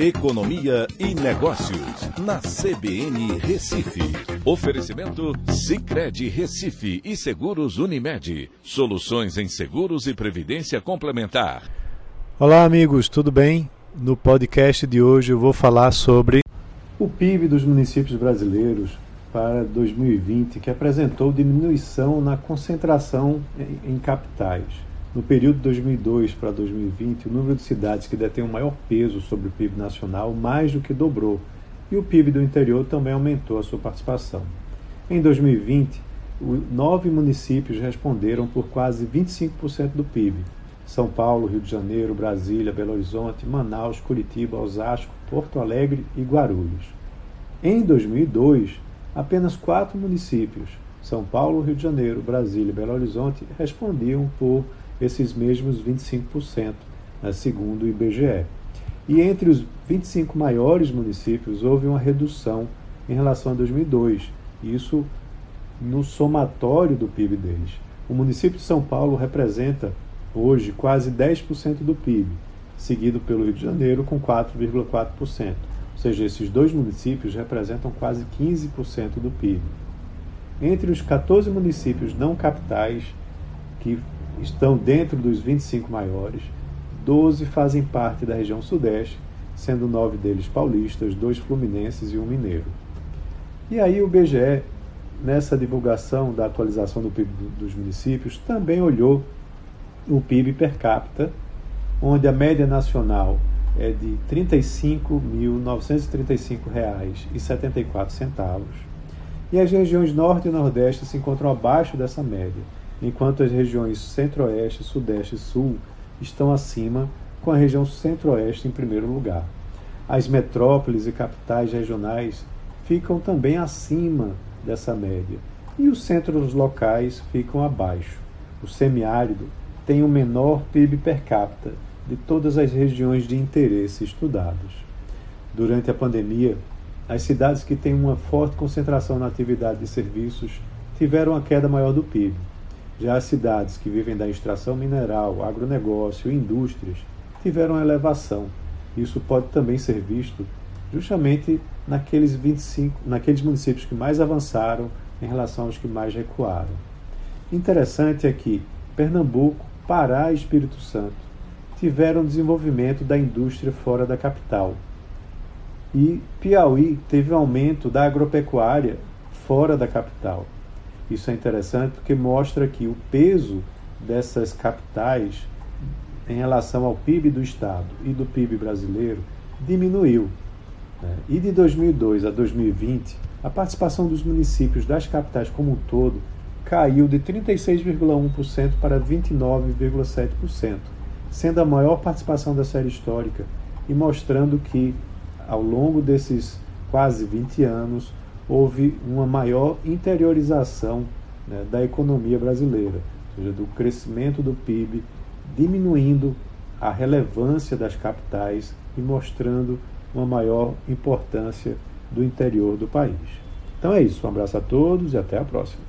Economia e Negócios, na CBN Recife. Oferecimento Cicred Recife e Seguros Unimed. Soluções em seguros e previdência complementar. Olá, amigos, tudo bem? No podcast de hoje eu vou falar sobre o PIB dos municípios brasileiros para 2020, que apresentou diminuição na concentração em capitais. No período de 2002 para 2020, o número de cidades que detêm o maior peso sobre o PIB nacional mais do que dobrou, e o PIB do interior também aumentou a sua participação. Em 2020, nove municípios responderam por quase 25% do PIB. São Paulo, Rio de Janeiro, Brasília, Belo Horizonte, Manaus, Curitiba, Osasco, Porto Alegre e Guarulhos. Em 2002, apenas quatro municípios, São Paulo, Rio de Janeiro, Brasília e Belo Horizonte, respondiam por esses mesmos 25%, né, segundo o IBGE. E entre os 25 maiores municípios houve uma redução em relação a 2002, isso no somatório do PIB deles. O município de São Paulo representa hoje quase 10% do PIB, seguido pelo Rio de Janeiro com 4,4%. Ou seja, esses dois municípios representam quase 15% do PIB. Entre os 14 municípios não capitais que estão dentro dos 25 maiores, 12 fazem parte da região Sudeste, sendo nove deles paulistas, dois fluminenses e um mineiro. E aí o BGE, nessa divulgação da atualização do PIB dos municípios, também olhou o PIB per capita, onde a média nacional é de R$ 35.935,74, e as regiões Norte e Nordeste se encontram abaixo dessa média, enquanto as regiões Centro-Oeste, Sudeste e Sul estão acima, com a região Centro-Oeste em primeiro lugar. As metrópoles e capitais regionais ficam também acima dessa média, e os centros locais ficam abaixo. O semiárido tem o menor PIB per capita de todas as regiões de interesse estudados. Durante a pandemia, as cidades que têm uma forte concentração na atividade de serviços tiveram a queda maior do PIB. Já as cidades que vivem da extração mineral, agronegócio e indústrias tiveram elevação. Isso pode também ser visto justamente naqueles 25, naqueles municípios que mais avançaram em relação aos que mais recuaram. Interessante é que Pernambuco, Pará e Espírito Santo tiveram desenvolvimento da indústria fora da capital. E Piauí teve aumento da agropecuária fora da capital. Isso é interessante porque mostra que o peso dessas capitais em relação ao PIB do Estado e do PIB brasileiro diminuiu. Né? E de 2002 a 2020, a participação dos municípios das capitais como um todo caiu de 36,1% para 29,7%, sendo a maior participação da série histórica e mostrando que, ao longo desses quase 20 anos, houve uma maior interiorização né, da economia brasileira, ou seja, do crescimento do PIB, diminuindo a relevância das capitais e mostrando uma maior importância do interior do país. Então é isso, um abraço a todos e até a próxima.